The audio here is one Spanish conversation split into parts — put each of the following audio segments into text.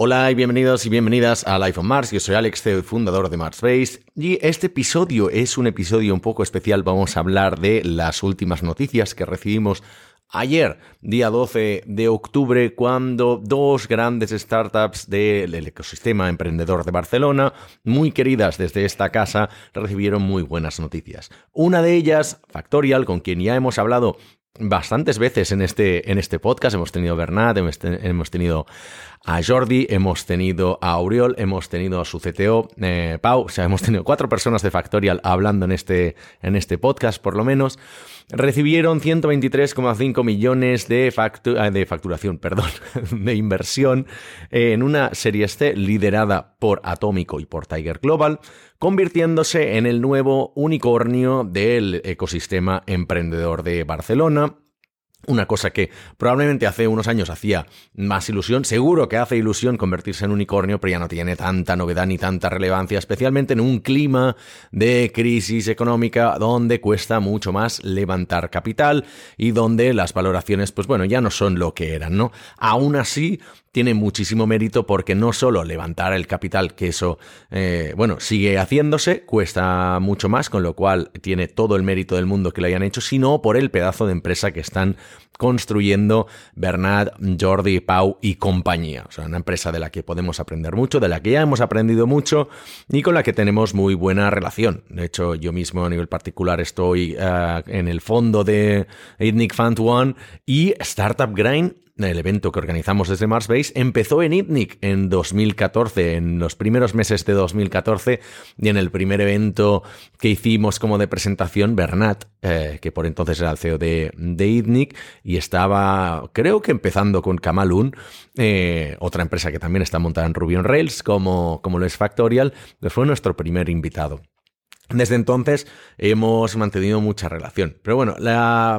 Hola y bienvenidos y bienvenidas a Life on Mars. Yo soy Alex, CEO fundador de Marsbase. Y este episodio es un episodio un poco especial. Vamos a hablar de las últimas noticias que recibimos ayer, día 12 de octubre, cuando dos grandes startups del ecosistema emprendedor de Barcelona, muy queridas desde esta casa, recibieron muy buenas noticias. Una de ellas, Factorial, con quien ya hemos hablado bastantes veces en este, en este podcast. Hemos tenido a Bernat, hemos, tenido a Jordi, hemos tenido a Auriol, hemos tenido a su CTO, eh, Pau. O sea, hemos tenido cuatro personas de Factorial hablando en este, en este podcast, por lo menos. Recibieron 123,5 millones de, ah, de facturación, perdón, de inversión en una serie C liderada por Atómico y por Tiger Global, convirtiéndose en el nuevo unicornio del ecosistema emprendedor de Barcelona una cosa que probablemente hace unos años hacía más ilusión, seguro que hace ilusión convertirse en unicornio, pero ya no tiene tanta novedad ni tanta relevancia, especialmente en un clima de crisis económica donde cuesta mucho más levantar capital y donde las valoraciones, pues bueno, ya no son lo que eran, ¿no? Aún así, tiene muchísimo mérito porque no solo levantar el capital, que eso, eh, bueno, sigue haciéndose, cuesta mucho más, con lo cual tiene todo el mérito del mundo que lo hayan hecho, sino por el pedazo de empresa que están construyendo Bernard, Jordi, Pau y compañía. O sea, una empresa de la que podemos aprender mucho, de la que ya hemos aprendido mucho y con la que tenemos muy buena relación. De hecho, yo mismo a nivel particular estoy eh, en el fondo de Ethnic Fund One y Startup Grind el evento que organizamos desde Marsbase, empezó en ITNIC en 2014, en los primeros meses de 2014, y en el primer evento que hicimos como de presentación, Bernat, eh, que por entonces era el CEO de, de y estaba, creo que empezando con Kamalun, eh, otra empresa que también está montada en Ruby on Rails, como, como lo es Factorial, que fue nuestro primer invitado. Desde entonces hemos mantenido mucha relación. Pero bueno,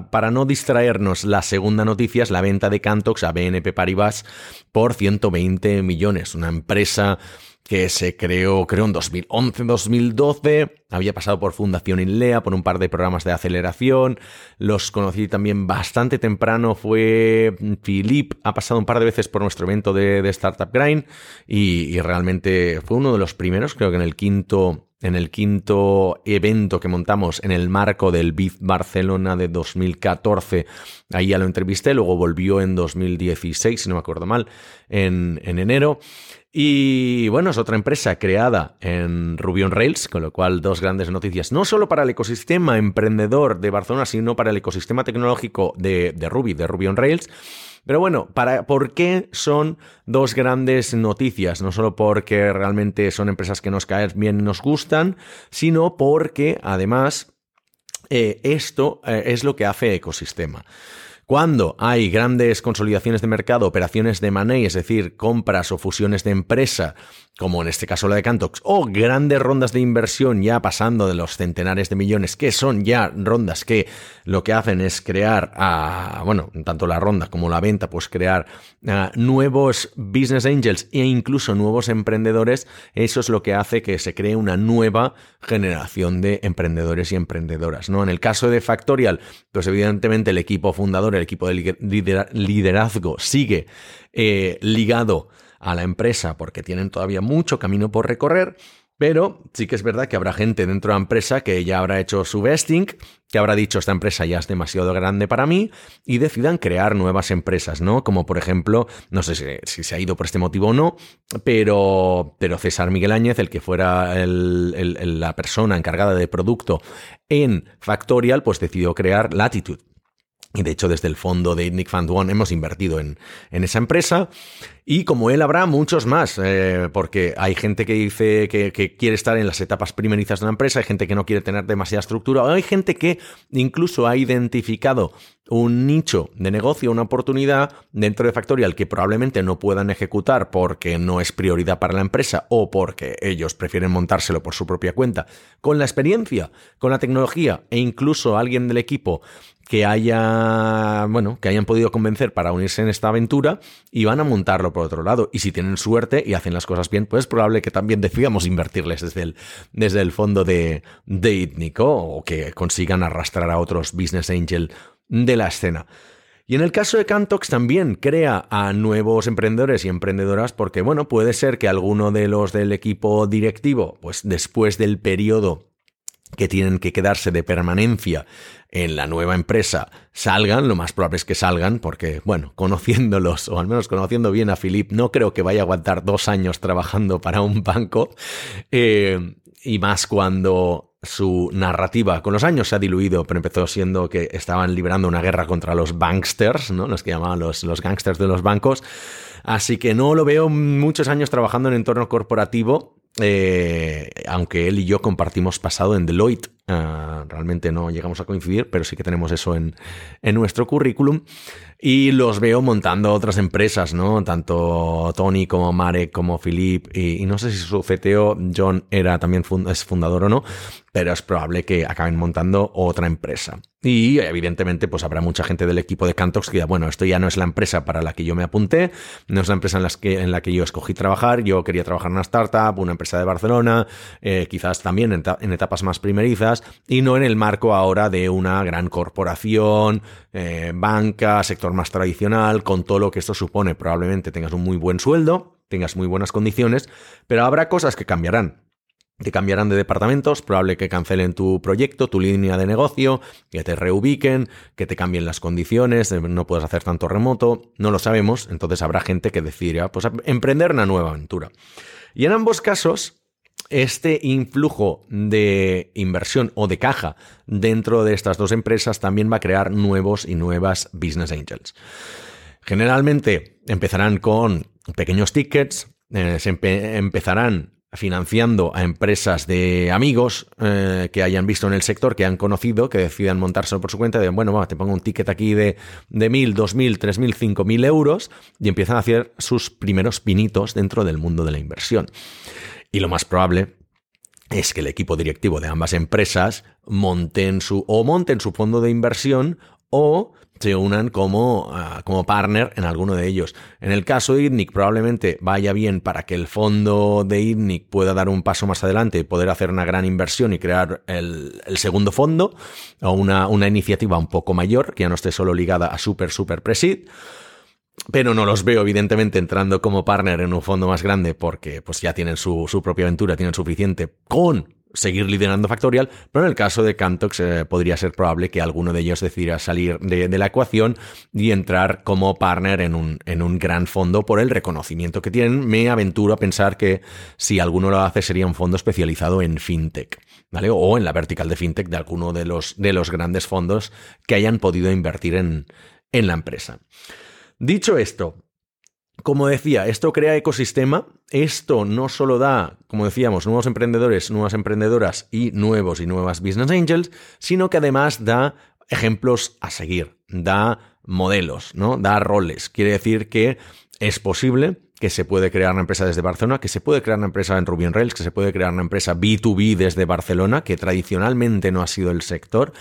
para no distraernos, la segunda noticia es la venta de Cantox a BNP Paribas por 120 millones. Una empresa que se creó, creo, en 2011-2012. Había pasado por Fundación Inlea, por un par de programas de aceleración. Los conocí también bastante temprano. Fue Philip, ha pasado un par de veces por nuestro evento de, Startup Grind y, y realmente fue uno de los primeros, creo que en el quinto en el quinto evento que montamos en el marco del BIF Barcelona de 2014. Ahí ya lo entrevisté, luego volvió en 2016, si no me acuerdo mal, en, en enero. Y bueno, es otra empresa creada en Ruby on Rails, con lo cual dos grandes noticias, no solo para el ecosistema emprendedor de Barcelona, sino para el ecosistema tecnológico de, de Ruby, de Ruby on Rails. Pero bueno, para, ¿por qué son dos grandes noticias? No solo porque realmente son empresas que nos caen bien y nos gustan, sino porque además eh, esto eh, es lo que hace ecosistema. Cuando hay grandes consolidaciones de mercado, operaciones de money, es decir, compras o fusiones de empresa, como en este caso la de Cantox, o grandes rondas de inversión ya pasando de los centenares de millones, que son ya rondas que lo que hacen es crear, a, bueno, tanto la ronda como la venta, pues crear nuevos business angels e incluso nuevos emprendedores, eso es lo que hace que se cree una nueva generación de emprendedores y emprendedoras, ¿no? En el caso de Factorial, pues evidentemente el equipo fundador, el equipo de liderazgo sigue eh, ligado a la empresa porque tienen todavía mucho camino por recorrer, pero sí que es verdad que habrá gente dentro de la empresa que ya habrá hecho su vesting, que habrá dicho esta empresa ya es demasiado grande para mí y decidan crear nuevas empresas, ¿no? Como por ejemplo, no sé si, se ha ido por este motivo o no, pero, pero César Miguel Áñez, el que fuera la persona encargada de producto en Factorial, pues decidió crear Latitude. Y de hecho, desde el fondo de Nick Fund One hemos invertido en, en esa empresa. Y como él habrá muchos más, eh, porque hay gente que dice que, quiere estar en las etapas primerizas de una empresa, hay gente que no quiere tener demasiada estructura, hay gente que incluso ha identificado un nicho de negocio, una oportunidad dentro de Factorial que probablemente no puedan ejecutar porque no es prioridad para la empresa o porque ellos prefieren montárselo por su propia cuenta. Con la experiencia, con la tecnología e incluso alguien del equipo que haya, bueno, que hayan podido convencer para unirse en esta aventura y van a montarlo por otro lado. Y si tienen suerte y hacen las cosas bien, pues es probable que también decidamos invertirles desde el, desde el fondo de, de Itnico o que consigan arrastrar a otros business angel de la escena. Y en el caso de Cantox también crea a nuevos emprendedores y emprendedoras porque, bueno, puede ser que alguno de los del equipo directivo, pues después del periodo que tienen que quedarse de permanencia en la nueva empresa salgan, lo más probable es que salgan, porque, bueno, conociéndolos, o al menos conociendo bien a Philip, no creo que vaya a aguantar dos años trabajando para un banco, eh, y más cuando su narrativa con los años se ha diluido, pero empezó siendo que estaban librando una guerra contra los banksters, ¿no? Los que llamaban los, los gangsters de los bancos. Así que no lo veo muchos años trabajando en entorno corporativo, eh, aunque él y yo compartimos pasado en Deloitte. Ah, realmente no llegamos a coincidir, pero sí que tenemos eso en, en nuestro currículum. Y los veo montando otras empresas, ¿no? Tanto Tony como Marek como Philip. Y, no sé si su CTO, John, era también es fundador o no, pero es probable que acaben montando otra empresa. Y evidentemente, pues habrá mucha gente del equipo de Cantox que diga, bueno, esto ya no es la empresa para la que yo me apunté, no es la empresa en, las que, en la que yo escogí trabajar, yo quería trabajar en una startup, una empresa de Barcelona, eh, quizás también en, etapas más primerizas, y no en el marco ahora de una gran corporación, eh, banca, sector más tradicional, con todo lo que esto supone. Probablemente tengas un muy buen sueldo, tengas muy buenas condiciones, pero habrá cosas que cambiarán te cambiarán de departamentos, probable que cancelen tu proyecto, tu línea de negocio, que te reubiquen, que te cambien las condiciones, eh, no puedes hacer tanto remoto, no lo sabemos, entonces habrá gente que decidirá pues, emprender una nueva aventura. Y en ambos casos, este influjo de inversión o de caja dentro de estas dos empresas también va a crear nuevos y nuevas business angels. Generalmente empezarán con pequeños tickets, eh, se empezarán financiando a empresas de amigos eh, que hayan visto en el sector, que han conocido, que decidan montarse por su cuenta, de bueno, te pongo un ticket aquí de, de mil, dos mil, tres mil, cinco mil euros, y empiezan a hacer sus primeros pinitos dentro del mundo de la inversión. Y lo más probable es que el equipo directivo de ambas empresas monten su, o monten su fondo de inversión o se unan como, ah, como partner en alguno de ellos. En el caso de ITNIC probablemente vaya bien para que el fondo de ITNIC pueda dar un paso más adelante y poder hacer una gran inversión y crear el, segundo fondo o una, una, iniciativa un poco mayor que ya no esté solo ligada a Super Super Presid. Pero no los veo, evidentemente, entrando como partner en un fondo más grande porque pues, ya tienen su, su propia aventura, tienen suficiente con seguir liderando Factorial, pero en el caso de Cantox eh, podría ser probable que alguno de ellos decidiera salir de, la ecuación y entrar como partner en un, en un, gran fondo por el reconocimiento que tienen. Me aventuro a pensar que si alguno lo hace sería un fondo especializado en fintech, ¿vale? O en la vertical de fintech de alguno de los, de los grandes fondos que hayan podido invertir en, en la empresa. Dicho esto, como decía, esto crea ecosistema, esto no solo da, como decíamos, nuevos emprendedores, nuevas emprendedoras y nuevos y nuevas business angels, sino que además da ejemplos a seguir, da modelos, ¿no? Da roles. Quiere decir que es posible que se puede crear una empresa desde Barcelona, que se puede crear una empresa en Ruby Rails, que se puede crear una empresa B2B desde Barcelona, que tradicionalmente no ha sido el sector.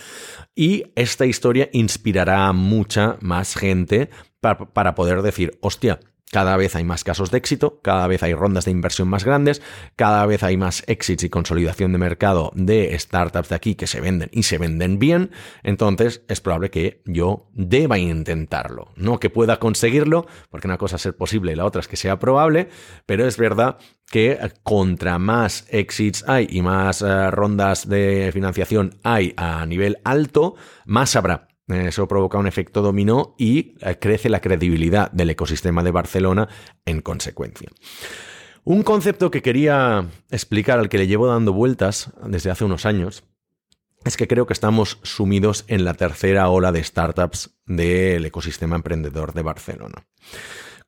Y esta historia inspirará a mucha más gente para, poder decir, hostia, cada vez hay más casos de éxito, cada vez hay rondas de inversión más grandes, cada vez hay más exits y consolidación de mercado de startups de aquí que se venden y se venden bien. Entonces es probable que yo deba intentarlo. No que pueda conseguirlo, porque una cosa es ser posible y la otra es que sea probable, pero es verdad que contra más exits hay y más eh, rondas de financiación hay a nivel alto, más habrá eso provoca un efecto dominó y eh, crece la credibilidad del ecosistema de Barcelona en consecuencia. Un concepto que quería explicar, al que le llevo dando vueltas desde hace unos años, es que creo que estamos sumidos en la tercera ola de startups del ecosistema emprendedor de Barcelona.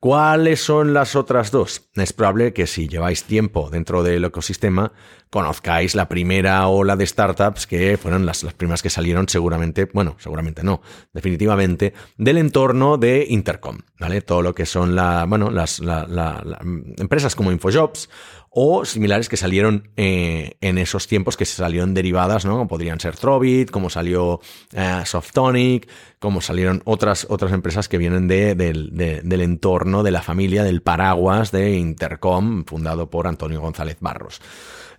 ¿Cuáles son las otras dos? Es probable que si lleváis tiempo dentro del ecosistema, conozcáis la primera ola de startups que fueron las, las primeras que salieron seguramente, bueno, seguramente no, definitivamente, del entorno de Intercom, ¿vale? Todo lo que son la, bueno, las empresas como Infojobs o similares que salieron eh, en esos tiempos que salieron derivadas, ¿no? Podrían ser Trovit, como salió eh, Softonic, como salieron otras, otras empresas que vienen de, del entorno, de la familia, del paraguas de Intercom, fundado por Antonio González Barros.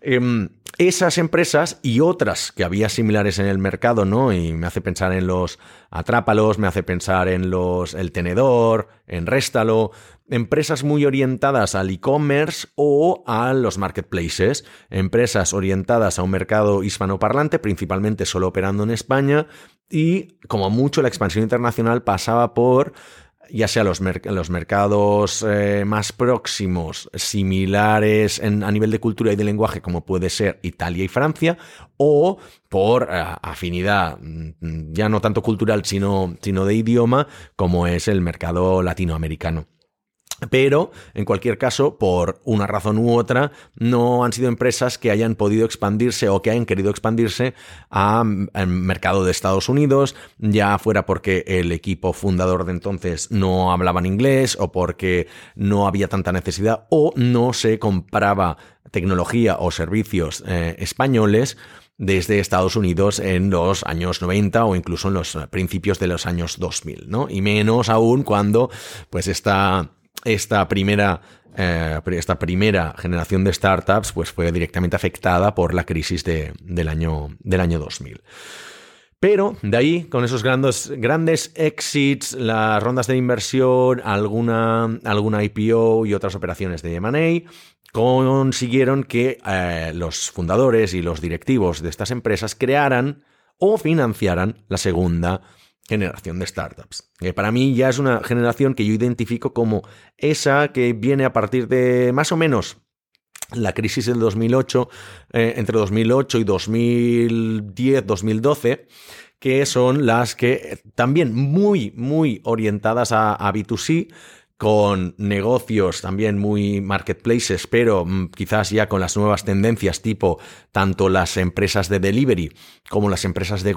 Em, esas empresas y otras que había similares en el mercado, ¿no? Y me hace pensar en los Atrápalos, me hace pensar en los El Tenedor, en Réstalo, empresas muy orientadas al e-commerce o a los marketplaces, empresas orientadas a un mercado hispanoparlante, principalmente solo operando en España, y como mucho la expansión internacional pasaba por ya sea los, los mercados eh, más próximos, similares a nivel de cultura y de lenguaje, como puede ser Italia y Francia, o por eh, afinidad, mm, ya no tanto cultural, sino, sino de idioma, como es el mercado latinoamericano. Pero, en cualquier caso, por una razón u otra, no han sido empresas que hayan podido expandirse o que hayan querido expandirse al mercado de Estados Unidos, ya fuera porque el equipo fundador de entonces no hablaban inglés o porque no había tanta necesidad o no se compraba tecnología o servicios eh, españoles desde Estados Unidos en los años 90 o incluso en los principios de los años 2000, ¿no? Y menos aún cuando, pues, esta esta primera, eh, esta primera generación de startups pues fue directamente afectada por la crisis del, año, del año 2000. Pero de ahí, con esos grandes, grandes exits, las rondas de inversión, alguna, alguna IPO y otras operaciones de M&A, consiguieron que eh, los fundadores y los directivos de estas empresas crearan o financiaran la segunda generación de startups. Que para mí ya es una generación que yo identifico como esa que viene a partir de más o menos la crisis del 2008, eh, entre 2008 y 2010, 2012 que son las que también muy, muy orientadas a, a B2C, con negocios también muy marketplaces, pero mm, quizás ya con las nuevas tendencias tipo tanto las empresas de delivery como las empresas de,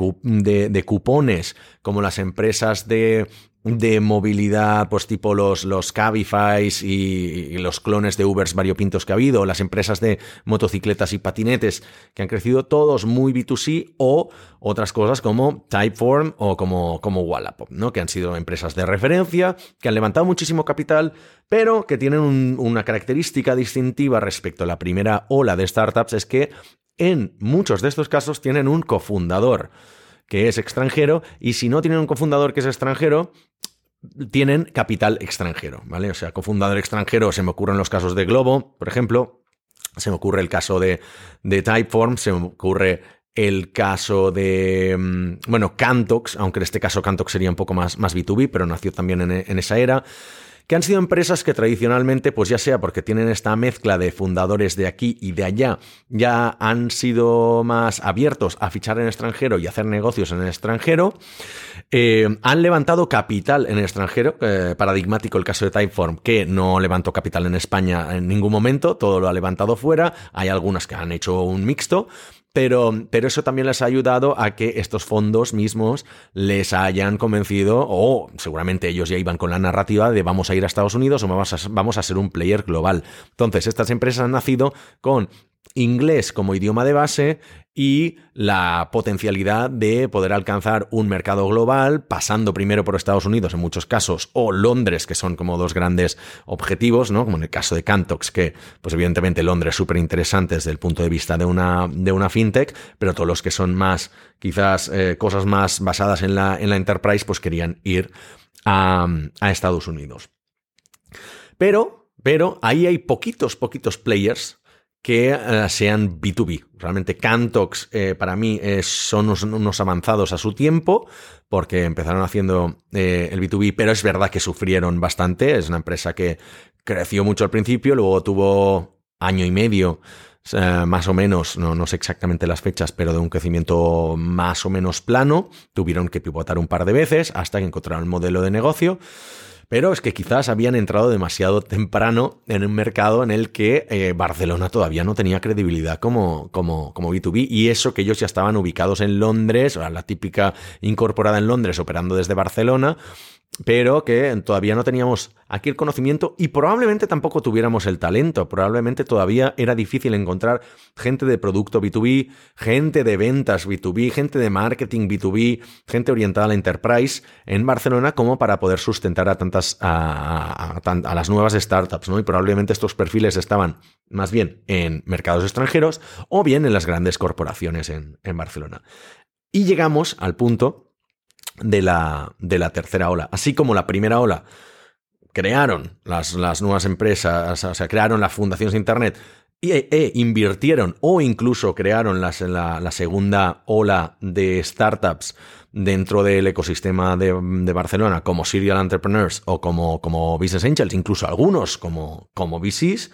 de cupones, como las empresas de de movilidad, pues tipo los, los Cabify y, los clones de Ubers variopintos que ha habido, las empresas de motocicletas y patinetes que han crecido todos muy B2C o otras cosas como Typeform o como, como Wallapop, ¿no? que han sido empresas de referencia, que han levantado muchísimo capital, pero que tienen una característica distintiva respecto a la primera ola de startups, es que en muchos de estos casos tienen un cofundador que es extranjero, y si no tienen un cofundador que es extranjero, tienen capital extranjero, ¿vale? O sea, cofundador extranjero se me ocurren los casos de Globo, por ejemplo, se me ocurre el caso de, de Typeform, se me ocurre el caso de, mm, bueno, Cantox, aunque en este caso Cantox sería un poco más, más B2B, pero nació también en, en esa era que han sido empresas que tradicionalmente, pues ya sea porque tienen esta mezcla de fundadores de aquí y de allá, ya han sido más abiertos a fichar en extranjero y hacer negocios en el extranjero, eh, han levantado capital en el extranjero, eh, paradigmático el caso de Typeform, que no levantó capital en España en ningún momento, todo lo ha levantado fuera, hay algunas que han hecho un mixto, pero, pero, eso también les ha ayudado a que estos fondos mismos les hayan convencido, o seguramente ellos ya iban con la narrativa de vamos a ir a Estados Unidos o vamos a, vamos a ser un player global. Entonces, estas empresas han nacido con inglés como idioma de base y la potencialidad de poder alcanzar un mercado global, pasando primero por Estados Unidos en muchos casos, o Londres, que son como dos grandes objetivos, ¿no? Como en el caso de Cantox, que, pues evidentemente Londres es súper interesante desde el punto de vista de una, de una fintech, pero todos los que son más, quizás, eh, cosas más basadas en la, en la enterprise, pues querían ir a, a Estados Unidos. Pero, pero ahí hay poquitos, poquitos players que eh, sean B2B. Realmente Cantox eh, para mí son unos, avanzados a su tiempo porque empezaron haciendo eh, el B2B, pero es verdad que sufrieron bastante. Es una empresa que creció mucho al principio, luego tuvo año y medio más o menos, no, no, sé exactamente las fechas, pero de un crecimiento más o menos plano. Tuvieron que pivotar un par de veces hasta que encontraron el modelo de negocio. Pero es que quizás habían entrado demasiado temprano en un mercado en el que eh, Barcelona todavía no tenía credibilidad como, como, como B2B y eso que ellos ya estaban ubicados en Londres, la típica incorporada en Londres operando desde Barcelona pero que todavía no teníamos aquí el conocimiento y probablemente tampoco tuviéramos el talento. Probablemente todavía era difícil encontrar gente de producto B2B, gente de ventas B2B, gente de marketing B2B, gente orientada a la enterprise en Barcelona como para poder sustentar a tantas a, las nuevas startups, ¿no? Y probablemente estos perfiles estaban más bien en mercados extranjeros o bien en las grandes corporaciones en, en Barcelona. Y llegamos al punto de la, de la tercera ola. Así como la primera ola crearon las, las nuevas empresas, o sea, crearon las fundaciones de Internet e, e invirtieron o incluso crearon las, la, segunda ola de startups dentro del ecosistema de, de, Barcelona como Serial Entrepreneurs o como, como Business Angels, incluso algunos como, como VCs.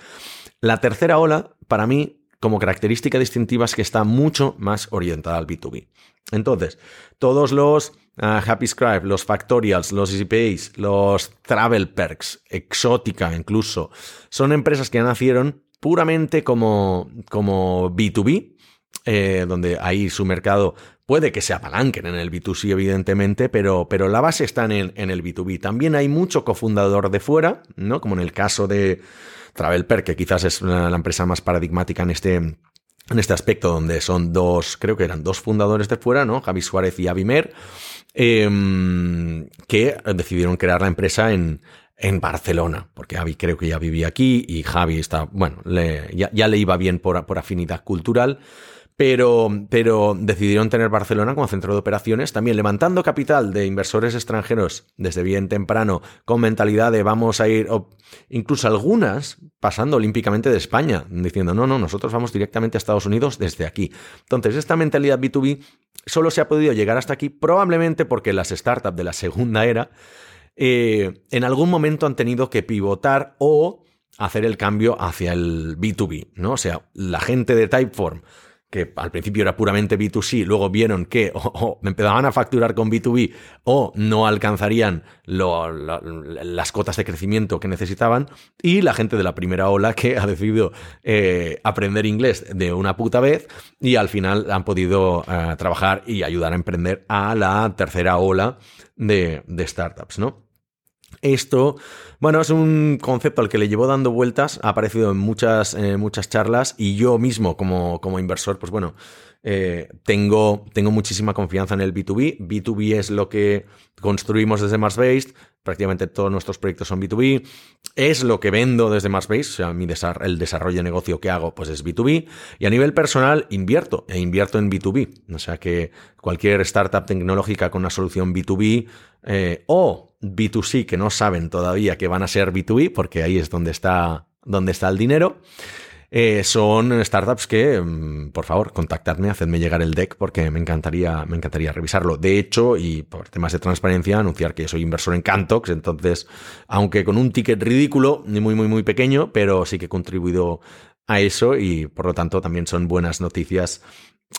La tercera ola, para mí, como característica distintiva es que está mucho más orientada al B2B. Entonces, todos los uh, Happy Scribe, los Factorials, los EasyPays, los Travel Perks, Exótica incluso, son empresas que nacieron puramente como, como B2B, eh, donde ahí su mercado puede que se apalanquen en el B2C, evidentemente, pero, pero la base está en en el B2B. También hay mucho cofundador de fuera, ¿no? Como en el caso de Travelper, que quizás es la, empresa más paradigmática en este, en este aspecto, donde son dos, creo que eran dos fundadores de fuera, ¿no? Javi Suárez y Abimer, em, que decidieron crear la empresa en, en Barcelona, porque Javi creo que ya vivía aquí y Javi está, bueno, ya, le iba bien por, por afinidad cultural pero, pero decidieron tener Barcelona como centro de operaciones, también levantando capital de inversores extranjeros desde bien temprano, con mentalidad de vamos a ir, incluso algunas pasando olímpicamente de España, diciendo no, no, nosotros vamos directamente a Estados Unidos desde aquí. Entonces, esta mentalidad B2B solo se ha podido llegar hasta aquí probablemente porque las startups de la segunda era eh, en algún momento han tenido que pivotar o hacer el cambio hacia el B2B, ¿no? O sea, la gente de Typeform que al principio era puramente B2C, luego vieron que o, empezaban a facturar con B2B o no alcanzarían las cotas de crecimiento que necesitaban, y la gente de la primera ola que ha decidido eh, aprender inglés de una puta vez y al final han podido eh, trabajar y ayudar a emprender a la tercera ola de startups, ¿no? Esto, bueno, es un concepto al que le llevo dando vueltas, ha aparecido en muchas, muchas charlas y yo mismo como, como inversor, pues bueno, eh, tengo, tengo muchísima confianza en el B2B. B2B es lo que construimos desde Mars Based, prácticamente todos nuestros proyectos son B2B. Es lo que vendo desde Mars Based, o sea, mi el desarrollo de negocio que hago pues es B2B. Y a nivel personal invierto, e invierto en B2B. O sea que cualquier startup tecnológica con una solución B2B eh, o B2C que no saben todavía que van a ser B2B, porque ahí es donde está, donde está el dinero. Eh, son startups que, mm, por favor, contactadme, hacedme llegar el deck porque me encantaría, me encantaría revisarlo. De hecho, y por temas de transparencia, anunciar que soy inversor en Cantox, entonces, aunque con un ticket ridículo, ni muy, muy, muy pequeño, pero sí que he contribuido a eso y por lo tanto también son buenas noticias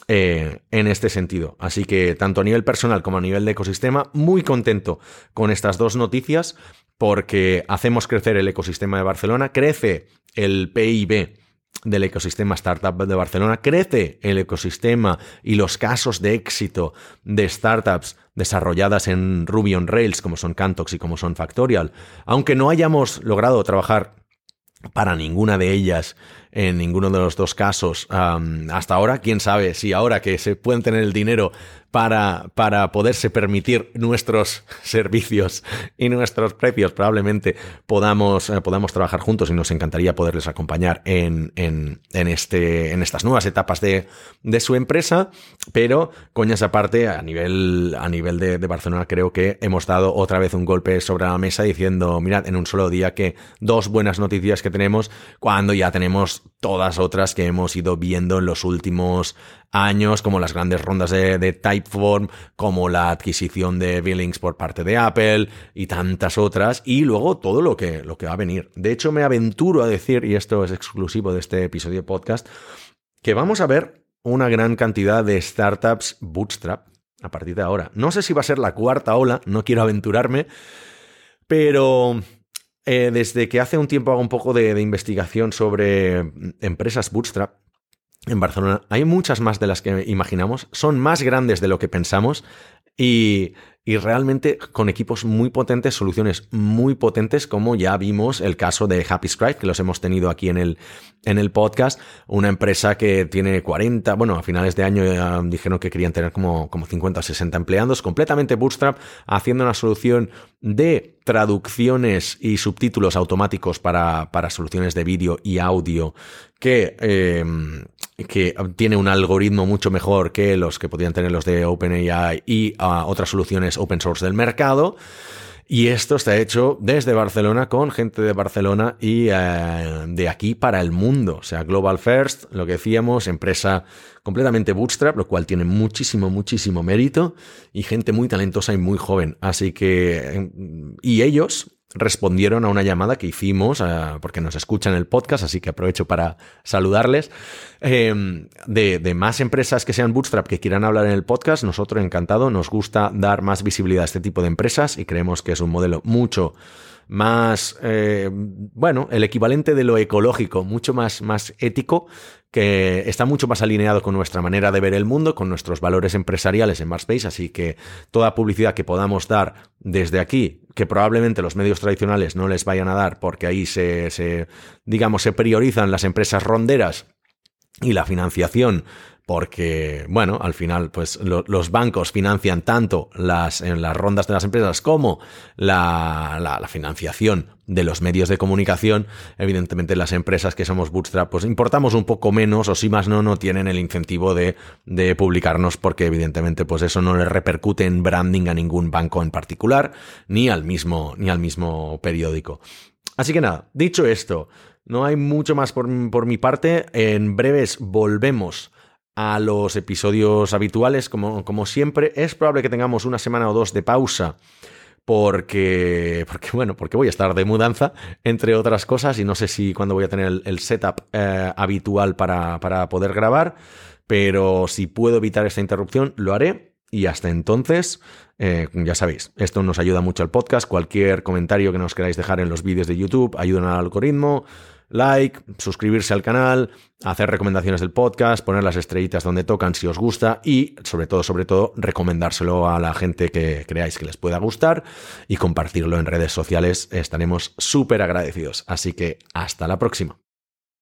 eh, en este sentido. Así que tanto a nivel personal como a nivel de ecosistema, muy contento con estas dos noticias porque hacemos crecer el ecosistema de Barcelona, crece el PIB del ecosistema startup de Barcelona, crece el ecosistema y los casos de éxito de startups desarrolladas en Ruby on Rails, como son Cantox y como son Factorial, aunque no hayamos logrado trabajar para ninguna de ellas en ninguno de los dos casos hasta ahora. Quién sabe si ahora que se pueden tener el dinero para, para poderse permitir nuestros servicios y nuestros precios, probablemente podamos, eh, podamos trabajar juntos y nos encantaría poderles acompañar en, en, en, este, en estas nuevas etapas de, de su empresa. Pero, coñas aparte, a nivel, a nivel de Barcelona, creo que hemos dado otra vez un golpe sobre la mesa diciendo, mirad, en un solo día que dos buenas noticias que tenemos cuando ya tenemos todas otras que hemos ido viendo en los últimos años, como las grandes rondas de, Typeform, como la adquisición de Billings por parte de Apple y tantas otras, y luego todo lo que, lo que va a venir. De hecho, me aventuro a decir, y esto es exclusivo de este episodio de podcast, que vamos a ver una gran cantidad de startups bootstrap a partir de ahora. No sé si va a ser la cuarta ola, no quiero aventurarme, pero eh, desde que hace un tiempo hago un poco de, investigación sobre mm, empresas bootstrap en Barcelona, hay muchas más de las que imaginamos, son más grandes de lo que pensamos. Y, y realmente con equipos muy potentes, soluciones muy potentes, como ya vimos el caso de Happy Scribe, que los hemos tenido aquí en el, en el podcast, una empresa que tiene 40, bueno, a finales de año ya dijeron que querían tener como, como 50 o 60 empleados, completamente bootstrap, haciendo una solución de traducciones y subtítulos automáticos para, para soluciones de vídeo y audio que, eh, que tiene un algoritmo mucho mejor que los que podían tener los de OpenAI y uh, otras soluciones open source del mercado. Y esto está hecho desde Barcelona con gente de Barcelona y eh, de aquí para el mundo. O sea, Global First, lo que decíamos, empresa completamente bootstrap, lo cual tiene muchísimo, muchísimo mérito y gente muy talentosa y muy joven. Así que, y ellos respondieron a una llamada que hicimos, porque nos escuchan el podcast, así que aprovecho para saludarles, em, de, de, más empresas que sean bootstrap que quieran hablar en el podcast. Nosotros, encantado, nos gusta dar más visibilidad a este tipo de empresas y creemos que es un modelo mucho más, eh, bueno, el equivalente de lo ecológico, mucho más, más ético, que está mucho más alineado con nuestra manera de ver el mundo, con nuestros valores empresariales en Marspace, así que toda publicidad que podamos dar desde aquí, que probablemente los medios tradicionales no les vayan a dar, porque ahí se, se digamos, se priorizan las empresas ronderas y la financiación porque, bueno, al final, pues los bancos financian tanto las, rondas de las empresas como la, financiación de los medios de comunicación. Evidentemente, las empresas que somos bootstrap, pues importamos un poco menos, o si más no, no tienen el incentivo de, de publicarnos, porque evidentemente, pues eso no le repercute en branding a ningún banco en particular, ni al mismo, ni al mismo periódico. Así que nada, dicho esto, no hay mucho más por, por mi parte. En breves volvemos a los episodios habituales, como, como, siempre. Es probable que tengamos una semana o dos de pausa. Porque, porque, bueno, porque voy a estar de mudanza, entre otras cosas, y no sé si cuándo voy a tener el, setup eh, habitual para, para poder grabar, pero si puedo evitar esta interrupción, lo haré. Y hasta entonces, eh, ya sabéis, esto nos ayuda mucho al podcast. Cualquier comentario que nos queráis dejar en los vídeos de YouTube ayudan al algoritmo like, suscribirse al canal, hacer recomendaciones del podcast, poner las estrellitas donde tocan si os gusta y sobre todo, sobre todo, recomendárselo a la gente que creáis que les pueda gustar y compartirlo en redes sociales. Estaremos súper agradecidos. Así que hasta la próxima.